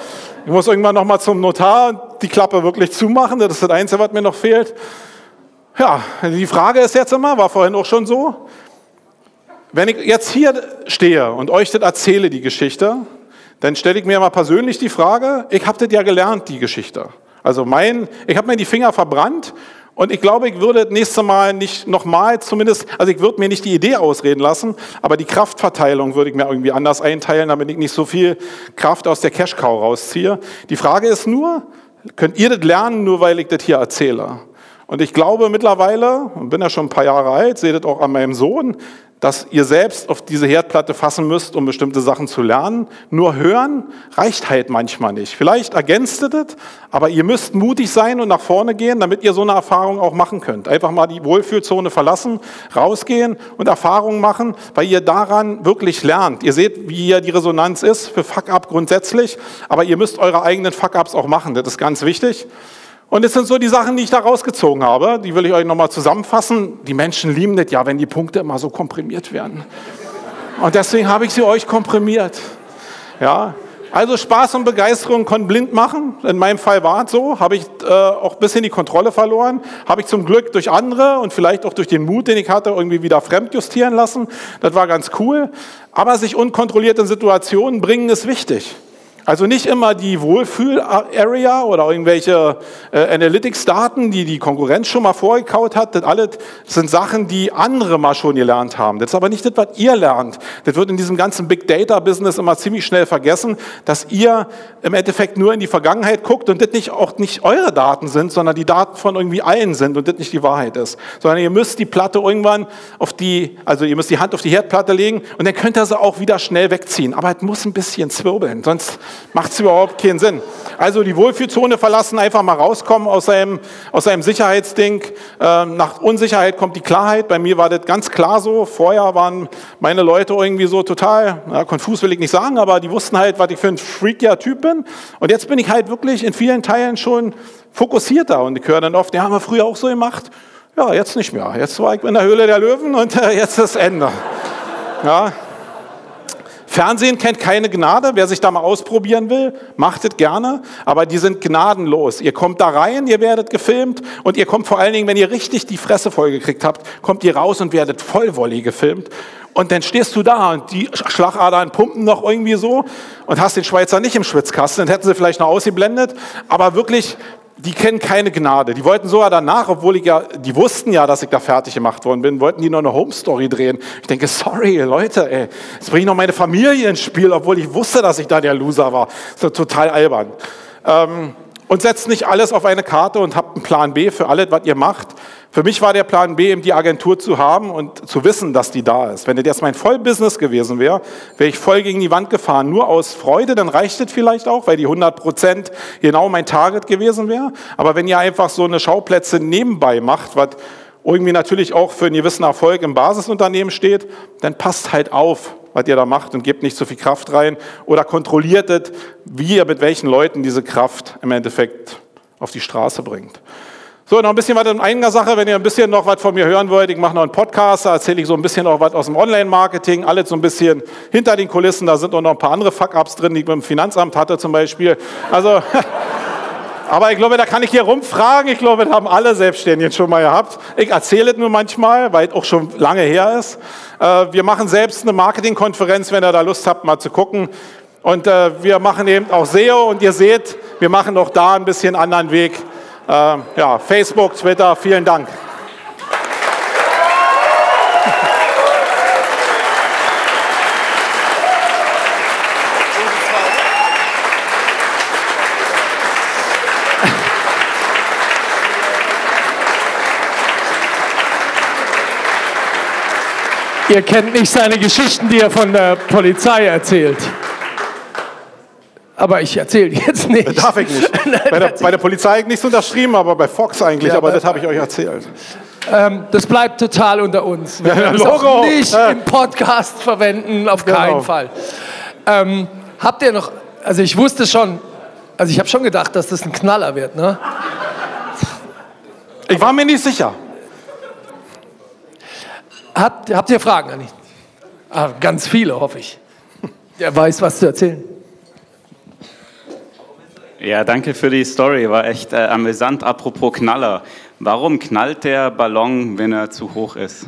Ich muss irgendwann noch mal zum Notar und die Klappe wirklich zumachen. Das ist das Einzige, was mir noch fehlt. Ja, die Frage ist jetzt immer, war vorhin auch schon so, wenn ich jetzt hier stehe und euch das erzähle, die Geschichte, dann stelle ich mir mal persönlich die Frage, ich habe das ja gelernt, die Geschichte. Also mein, ich habe mir die Finger verbrannt und ich glaube, ich würde das nächste Mal nicht nochmal zumindest, also ich würde mir nicht die Idee ausreden lassen, aber die Kraftverteilung würde ich mir irgendwie anders einteilen, damit ich nicht so viel Kraft aus der Cash-Cow rausziehe. Die Frage ist nur, könnt ihr das lernen, nur weil ich das hier erzähle? Und ich glaube mittlerweile, und bin ja schon ein paar Jahre alt, seht das auch an meinem Sohn, dass ihr selbst auf diese Herdplatte fassen müsst, um bestimmte Sachen zu lernen. Nur hören reicht halt manchmal nicht. Vielleicht ergänzt ihr das, aber ihr müsst mutig sein und nach vorne gehen, damit ihr so eine Erfahrung auch machen könnt. Einfach mal die Wohlfühlzone verlassen, rausgehen und Erfahrungen machen, weil ihr daran wirklich lernt. Ihr seht, wie hier die Resonanz ist für Fuck-up grundsätzlich, aber ihr müsst eure eigenen Fuck-ups auch machen. Das ist ganz wichtig. Und das sind so die Sachen, die ich da rausgezogen habe. Die will ich euch nochmal zusammenfassen. Die Menschen lieben das ja, wenn die Punkte immer so komprimiert werden. Und deswegen habe ich sie euch komprimiert. Ja, also Spaß und Begeisterung können blind machen. In meinem Fall war es so. Habe ich äh, auch ein bisschen die Kontrolle verloren. Habe ich zum Glück durch andere und vielleicht auch durch den Mut, den ich hatte, irgendwie wieder fremdjustieren lassen. Das war ganz cool. Aber sich unkontrolliert in Situationen bringen ist wichtig. Also nicht immer die Wohlfühl-Area oder irgendwelche äh, Analytics-Daten, die die Konkurrenz schon mal vorgekaut hat. Das alles sind Sachen, die andere mal schon gelernt haben. Das ist aber nicht das, was ihr lernt. Das wird in diesem ganzen Big Data-Business immer ziemlich schnell vergessen, dass ihr im Endeffekt nur in die Vergangenheit guckt und das nicht auch nicht eure Daten sind, sondern die Daten von irgendwie allen sind und das nicht die Wahrheit ist. Sondern ihr müsst die Platte irgendwann auf die, also ihr müsst die Hand auf die Herdplatte legen und dann könnt ihr sie auch wieder schnell wegziehen. Aber es muss ein bisschen zwirbeln, sonst macht es überhaupt keinen Sinn. Also die Wohlfühlzone verlassen, einfach mal rauskommen aus seinem, aus seinem Sicherheitsding. Ähm, nach Unsicherheit kommt die Klarheit. Bei mir war das ganz klar so. Vorher waren meine Leute irgendwie so total, ja, konfus will ich nicht sagen, aber die wussten halt, was ich für ein freakier Typ bin. Und jetzt bin ich halt wirklich in vielen Teilen schon fokussierter und ich höre dann oft, ja, haben wir früher auch so gemacht. Ja, jetzt nicht mehr. Jetzt war ich in der Höhle der Löwen und äh, jetzt ist Ende. Ja, Fernsehen kennt keine Gnade. Wer sich da mal ausprobieren will, macht es gerne. Aber die sind gnadenlos. Ihr kommt da rein, ihr werdet gefilmt und ihr kommt vor allen Dingen, wenn ihr richtig die Fresse vollgekriegt habt, kommt ihr raus und werdet vollwollig gefilmt. Und dann stehst du da und die Schlagadern pumpen noch irgendwie so und hast den Schweizer nicht im Schwitzkasten. Dann hätten sie vielleicht noch ausgeblendet. Aber wirklich die kennen keine Gnade. Die wollten sogar danach, obwohl ich ja, die wussten ja, dass ich da fertig gemacht worden bin, wollten die noch eine Home Story drehen. Ich denke, sorry, Leute, ey, jetzt bringe ich noch meine Familie ins Spiel, obwohl ich wusste, dass ich da der Loser war. Ist total albern. Ähm, und setzt nicht alles auf eine Karte und habt einen Plan B für alles, was ihr macht. Für mich war der Plan B, eben die Agentur zu haben und zu wissen, dass die da ist. Wenn das jetzt mein Vollbusiness gewesen wäre, wäre ich voll gegen die Wand gefahren. Nur aus Freude, dann reicht es vielleicht auch, weil die 100 Prozent genau mein Target gewesen wäre. Aber wenn ihr einfach so eine Schauplätze nebenbei macht, was irgendwie natürlich auch für einen gewissen Erfolg im Basisunternehmen steht, dann passt halt auf, was ihr da macht und gebt nicht so viel Kraft rein oder kontrolliert es, wie ihr mit welchen Leuten diese Kraft im Endeffekt auf die Straße bringt. So, noch ein bisschen was in eigener Sache, wenn ihr ein bisschen noch was von mir hören wollt. Ich mache noch einen Podcast, da erzähle ich so ein bisschen auch was aus dem Online-Marketing, alles so ein bisschen hinter den Kulissen. Da sind auch noch ein paar andere Fuck-Ups drin, die ich mit dem Finanzamt hatte zum Beispiel. Also, Aber ich glaube, da kann ich hier rumfragen. Ich glaube, das haben alle Selbstständigen schon mal gehabt. Ich erzähle es nur manchmal, weil es auch schon lange her ist. Äh, wir machen selbst eine Marketingkonferenz, wenn ihr da Lust habt, mal zu gucken. Und äh, wir machen eben auch SEO und ihr seht, wir machen auch da ein bisschen anderen Weg. Äh, ja, Facebook, Twitter, vielen Dank. Ihr kennt nicht seine Geschichten, die er von der Polizei erzählt. Aber ich erzähle jetzt nicht. Darf ich nicht. Bei der, bei der Polizei nichts unterschrieben, aber bei Fox eigentlich. Ja, aber das habe ich euch erzählt. Ähm, das bleibt total unter uns. Wir Ja, werden auch Logo. nicht Ja. im Podcast verwenden, auf Genau. keinen Fall. Ähm, habt ihr noch, also ich wusste schon, also ich habe schon gedacht, dass das ein Knaller wird, ne? Ich war mir nicht sicher. Habt, habt ihr Fragen an ihn? Ah, ganz viele, hoffe ich. Der weiß, was zu erzählen. Ja, danke für die Story, war echt äh, amüsant. Apropos Knaller, warum knallt der Ballon, wenn er zu hoch ist?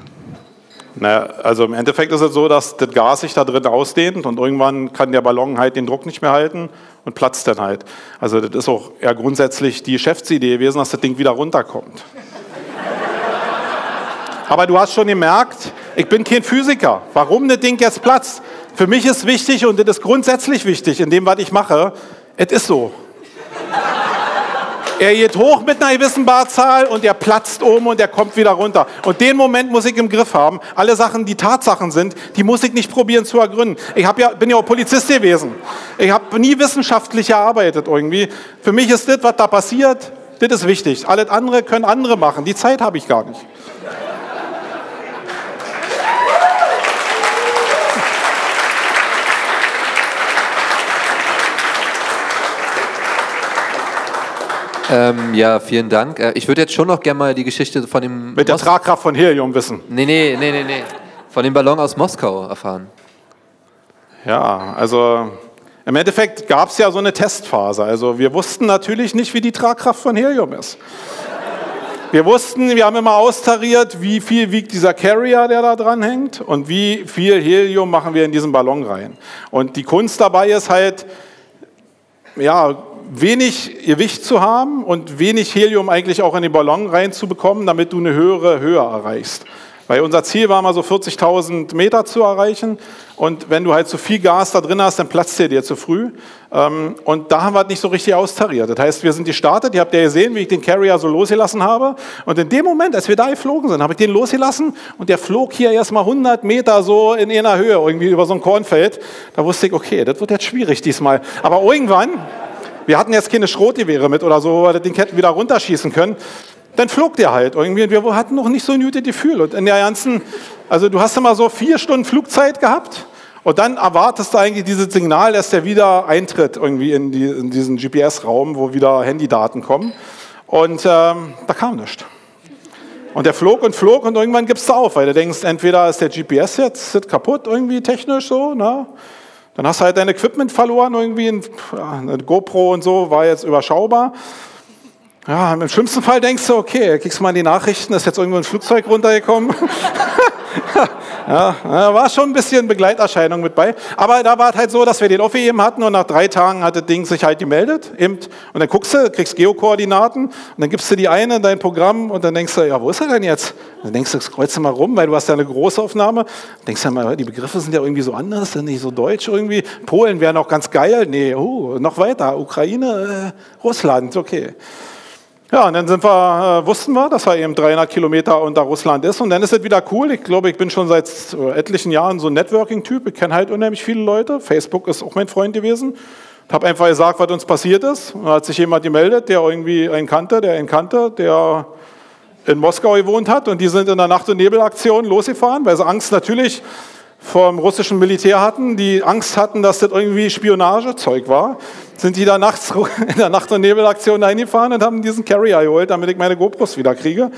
Naja, also im Endeffekt ist es so, dass das Gas sich da drin ausdehnt und irgendwann kann der Ballon halt den Druck nicht mehr halten und platzt dann halt. Also das ist auch eher grundsätzlich die Geschäftsidee gewesen, dass das Ding wieder runterkommt. Aber du hast schon gemerkt, ich bin kein Physiker. Warum das Ding jetzt platzt? Für mich ist wichtig und das ist grundsätzlich wichtig in dem, was ich mache. Es ist so. Er geht hoch mit einer gewissen Barzahl und er platzt oben und er kommt wieder runter. Und den Moment muss ich im Griff haben. Alle Sachen, die Tatsachen sind, die muss ich nicht probieren zu ergründen. Ich ja, bin ja auch Polizist gewesen. Ich habe nie wissenschaftlich gearbeitet irgendwie. Für mich ist das, was da passiert, das ist wichtig. Alles andere können andere machen. Die Zeit habe ich gar nicht. Ähm, ja, vielen Dank. Äh, ich würde jetzt schon noch gerne mal die Geschichte von dem Mit der Mos- Tragkraft von Helium wissen. nee, nee, nee, nee, nee. Von dem Ballon aus Moskau erfahren. Ja, also im Endeffekt gab es ja so eine Testphase. Also wir wussten natürlich nicht, wie die Tragkraft von Helium ist. Wir wussten, wir haben immer austariert, wie viel wiegt dieser Carrier, der da dran hängt und wie viel Helium machen wir in diesen Ballon rein. Und die Kunst dabei ist halt, ja, wenig Gewicht zu haben und wenig Helium eigentlich auch in den Ballon reinzubekommen, damit du eine höhere Höhe erreichst. Weil unser Ziel war mal so 40.000 Meter zu erreichen und wenn du halt zu viel Gas da drin hast, dann platzt der dir zu früh. Ähm, Und da haben wir es nicht so richtig austariert. Das heißt, wir sind gestartet, ihr habt ja gesehen, wie ich den Carrier so losgelassen habe. Und in dem Moment, als wir da geflogen sind, habe ich den losgelassen und der flog hier erstmal 100 Meter so in einer Höhe, irgendwie über so ein Kornfeld. Da wusste ich, okay, das wird jetzt schwierig diesmal. Aber irgendwann, wir hatten jetzt keine Schrotgewehre mit oder so, wo wir Ding hätten wieder runterschießen können. Dann flog der halt irgendwie und wir hatten noch nicht so ein gutes Gefühl. Und in der ganzen, also du hast immer so vier Stunden Flugzeit gehabt und dann erwartest du eigentlich dieses Signal, dass der wieder eintritt irgendwie in, die, in diesen GPS-Raum, wo wieder Handydaten kommen. Und ähm, da kam nichts. Und der flog und flog und irgendwann gibst du auf, weil du denkst, entweder ist der GPS jetzt kaputt irgendwie technisch so, ne? Dann hast du halt dein Equipment verloren, irgendwie eine GoPro und so, war jetzt überschaubar. Ja, im schlimmsten Fall denkst du, okay, kriegst du mal die Nachrichten, ist jetzt irgendwo ein Flugzeug runtergekommen. Ja, war schon ein bisschen Begleiterscheinung mit bei. Aber da war es halt so, dass wir den aufgegeben hatten und nach drei Tagen hat das Ding sich halt gemeldet. Eben. Und dann guckst du, kriegst Geokoordinaten und dann gibst du die eine in dein Programm und dann denkst du, ja, wo ist er denn jetzt? Und dann denkst du, kreuzt mal rum, weil du hast ja eine Großaufnahme. Dann denkst du mal, die Begriffe sind ja irgendwie so anders, sind nicht so deutsch irgendwie. Polen wäre noch ganz geil. Nee, oh, noch weiter. Ukraine, äh, Russland, okay. Ja, und dann sind wir, äh, wussten wir, dass er eben 300 Kilometer unter Russland ist. Und dann ist es wieder cool. Ich glaube, ich bin schon seit äh, etlichen Jahren so ein Networking-Typ. Ich kenne halt unheimlich viele Leute. Facebook ist auch mein Freund gewesen. Ich habe einfach gesagt, was uns passiert ist. Und da hat sich jemand gemeldet, der irgendwie einen kannte, der einen kannte, der in Moskau gewohnt hat. Und die sind in der Nacht- und Nebelaktion losgefahren, weil sie Angst natürlich vom russischen Militär hatten, die Angst hatten, dass das irgendwie Spionagezeug war, sind die da nachts in der Nacht- und Nebelaktion eingefahren und haben diesen Carrier geholt, damit ich meine GoPros wieder kriege.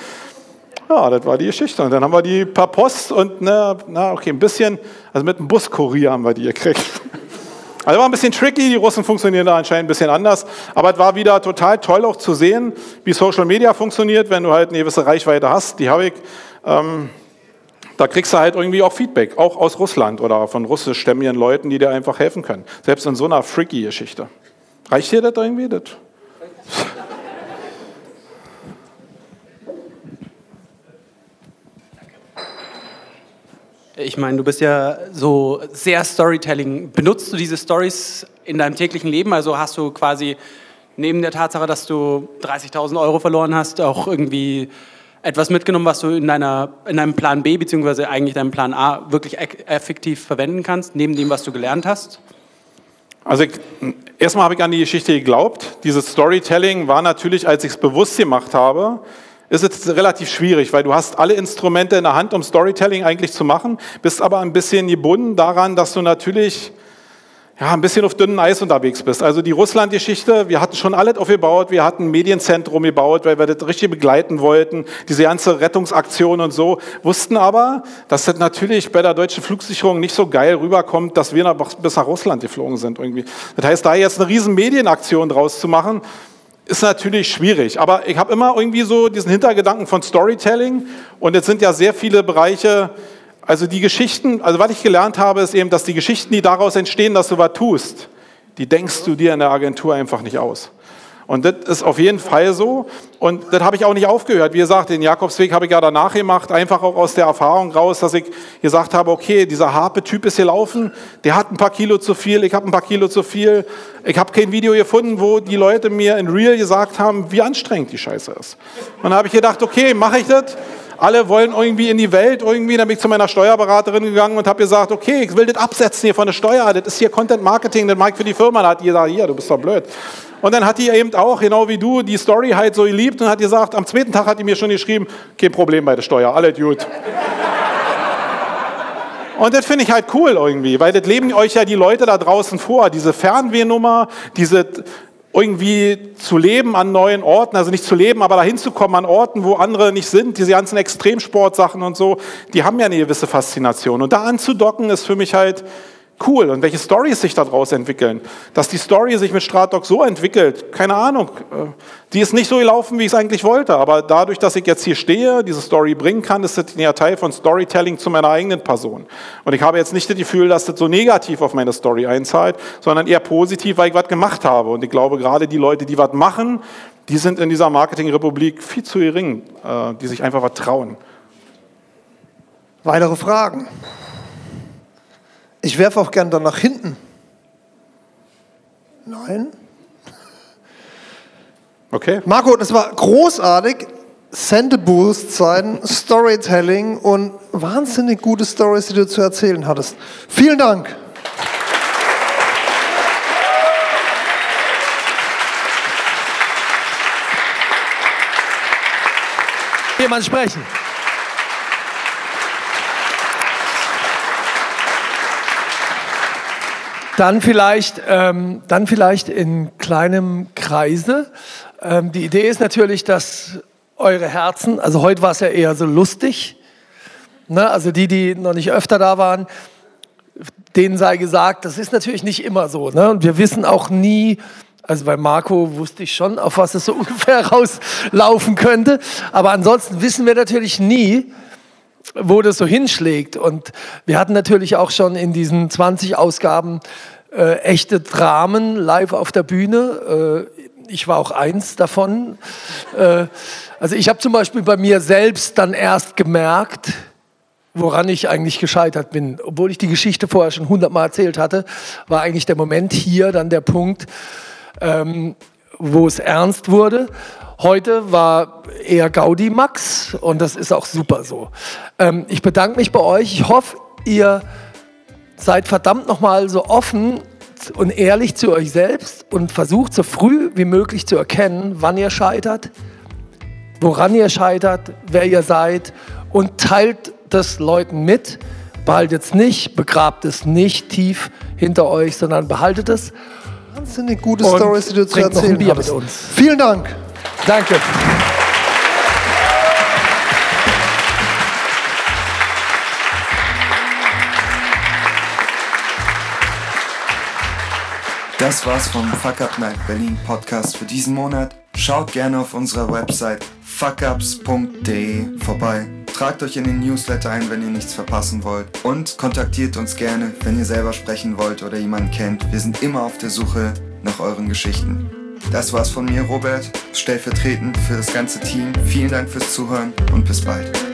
Ja, das war die Geschichte. Und dann haben wir die per Post und, na, na okay, ein bisschen, also mit einem Buskurier haben wir die gekriegt. Also war ein bisschen tricky, die Russen funktionieren da anscheinend ein bisschen anders, aber es war wieder total toll auch zu sehen, wie Social Media funktioniert, wenn du halt eine gewisse Reichweite hast. Die habe ich ähm, da kriegst du halt irgendwie auch Feedback, auch aus Russland oder von russischstämmigen Leuten, die dir einfach helfen können. Selbst in so einer freaky Geschichte. Reicht dir das irgendwie? Das? Ich meine, du bist ja so sehr Storytelling. Benutzt du diese Stories in deinem täglichen Leben? Also hast du quasi neben der Tatsache, dass du 30.000 Euro verloren hast, auch irgendwie etwas mitgenommen, was du in, deiner, in deinem Plan B beziehungsweise eigentlich deinem Plan A wirklich effektiv verwenden kannst, neben dem, was du gelernt hast? Also erstmal habe ich an die Geschichte geglaubt. Dieses Storytelling war natürlich, als ich es bewusst gemacht habe, ist es relativ schwierig, weil du hast alle Instrumente in der Hand, um Storytelling eigentlich zu machen, bist aber ein bisschen gebunden daran, dass du natürlich ja, ein bisschen auf dünnem Eis unterwegs bist. Also die Russland-Geschichte, wir hatten schon alles aufgebaut, wir hatten ein Medienzentrum gebaut, weil wir das richtig begleiten wollten, diese ganze Rettungsaktion und so, wussten aber, dass das natürlich bei der deutschen Flugsicherung nicht so geil rüberkommt, dass wir nach, bis nach Russland geflogen sind irgendwie. Das heißt, da jetzt eine riesen Medienaktion draus zu machen, ist natürlich schwierig. Aber ich habe immer irgendwie so diesen Hintergedanken von Storytelling und jetzt sind ja sehr viele Bereiche, also die Geschichten, also was ich gelernt habe, ist eben, dass die Geschichten, die daraus entstehen, dass du was tust, die denkst du dir in der Agentur einfach nicht aus. Und das ist auf jeden Fall so. Und das habe ich auch nicht aufgehört. Wie gesagt, den Jakobsweg habe ich ja danach gemacht, einfach auch aus der Erfahrung raus, dass ich gesagt habe, okay, dieser Harpe-Typ ist hier laufen, der hat ein paar Kilo zu viel, ich habe ein paar Kilo zu viel. Ich habe kein Video gefunden, wo die Leute mir in Real gesagt haben, wie anstrengend die Scheiße ist. Und dann habe ich gedacht, okay, mache ich das? Alle wollen irgendwie in die Welt irgendwie. Dann bin ich zu meiner Steuerberaterin gegangen und habe gesagt, okay, ich will das absetzen hier von der Steuer. Das ist hier Content Marketing, das mag für die Firma. Da hat die gesagt, hier, du bist doch blöd. Und dann hat die eben auch, genau wie du, die Story halt so geliebt und hat gesagt, am zweiten Tag hat die mir schon geschrieben, kein Problem bei der Steuer, alles gut. Und das finde ich halt cool irgendwie, weil das leben euch ja die Leute da draußen vor. Diese Fernwehnummer, diese irgendwie zu leben an neuen Orten, also nicht zu leben, aber dahin zu kommen an Orten, wo andere nicht sind, diese ganzen Extremsportsachen und so, die haben ja eine gewisse Faszination. Und da anzudocken ist für mich halt cool und welche Stories sich daraus entwickeln. Dass die Story sich mit Stratdoc so entwickelt, keine Ahnung. Äh, die ist nicht so gelaufen, wie ich es eigentlich wollte, aber dadurch, dass ich jetzt hier stehe, diese Story bringen kann, ist das ja Teil von Storytelling zu meiner eigenen Person. Und ich habe jetzt nicht das Gefühl, dass das so negativ auf meine Story einzahlt, sondern eher positiv, weil ich was gemacht habe. Und ich glaube, gerade die Leute, die was machen, die sind in dieser Marketingrepublik viel zu gering, äh, die sich einfach was trauen. Weitere Fragen? Ich werfe auch gern dann nach hinten. Nein? Okay. Marco, das war großartig. Sendeboost-Zeiten, Storytelling und wahnsinnig gute Stories, die du zu erzählen hattest. Vielen Dank. Jemand sprechen. Dann vielleicht, ähm, dann vielleicht in kleinem Kreise. Ähm, die Idee ist natürlich, dass eure Herzen, also heute war es ja eher so lustig, ne? also die, die noch nicht öfter da waren, denen sei gesagt, das ist natürlich nicht immer so. Ne? Und wir wissen auch nie, also bei Marco wusste ich schon, auf was es so ungefähr rauslaufen könnte. Aber ansonsten wissen wir natürlich nie, wo das so hinschlägt. Und wir hatten natürlich auch schon in diesen 20 Ausgaben äh, echte Dramen live auf der Bühne. Äh, ich war auch eins davon. Äh, also ich habe zum Beispiel bei mir selbst dann erst gemerkt, woran ich eigentlich gescheitert bin. Obwohl ich die Geschichte vorher schon hundertmal erzählt hatte, war eigentlich der Moment hier dann der Punkt, ähm, wo es ernst wurde. Heute war eher Gaudi Max und das ist auch super so. Ähm, ich bedanke mich bei euch. Ich hoffe, ihr seid verdammt nochmal so offen und ehrlich zu euch selbst und versucht so früh wie möglich zu erkennen, wann ihr scheitert, woran ihr scheitert, wer ihr seid und teilt das Leuten mit. Behaltet es nicht, begrabt es nicht tief hinter euch, sondern behaltet es. Die gute Stories, die du zu erzählen hast. mit uns. Vielen Dank. Danke. Das war's vom Fuck Up Night Berlin Podcast für diesen Monat. Schaut gerne auf unserer Website fuckups.de vorbei. Tragt euch in den Newsletter ein, wenn ihr nichts verpassen wollt. Und kontaktiert uns gerne, wenn ihr selber sprechen wollt oder jemanden kennt. Wir sind immer auf der Suche nach euren Geschichten. Das war's von mir, Robert, stellvertretend für das ganze Team. Vielen Dank fürs Zuhören und bis bald.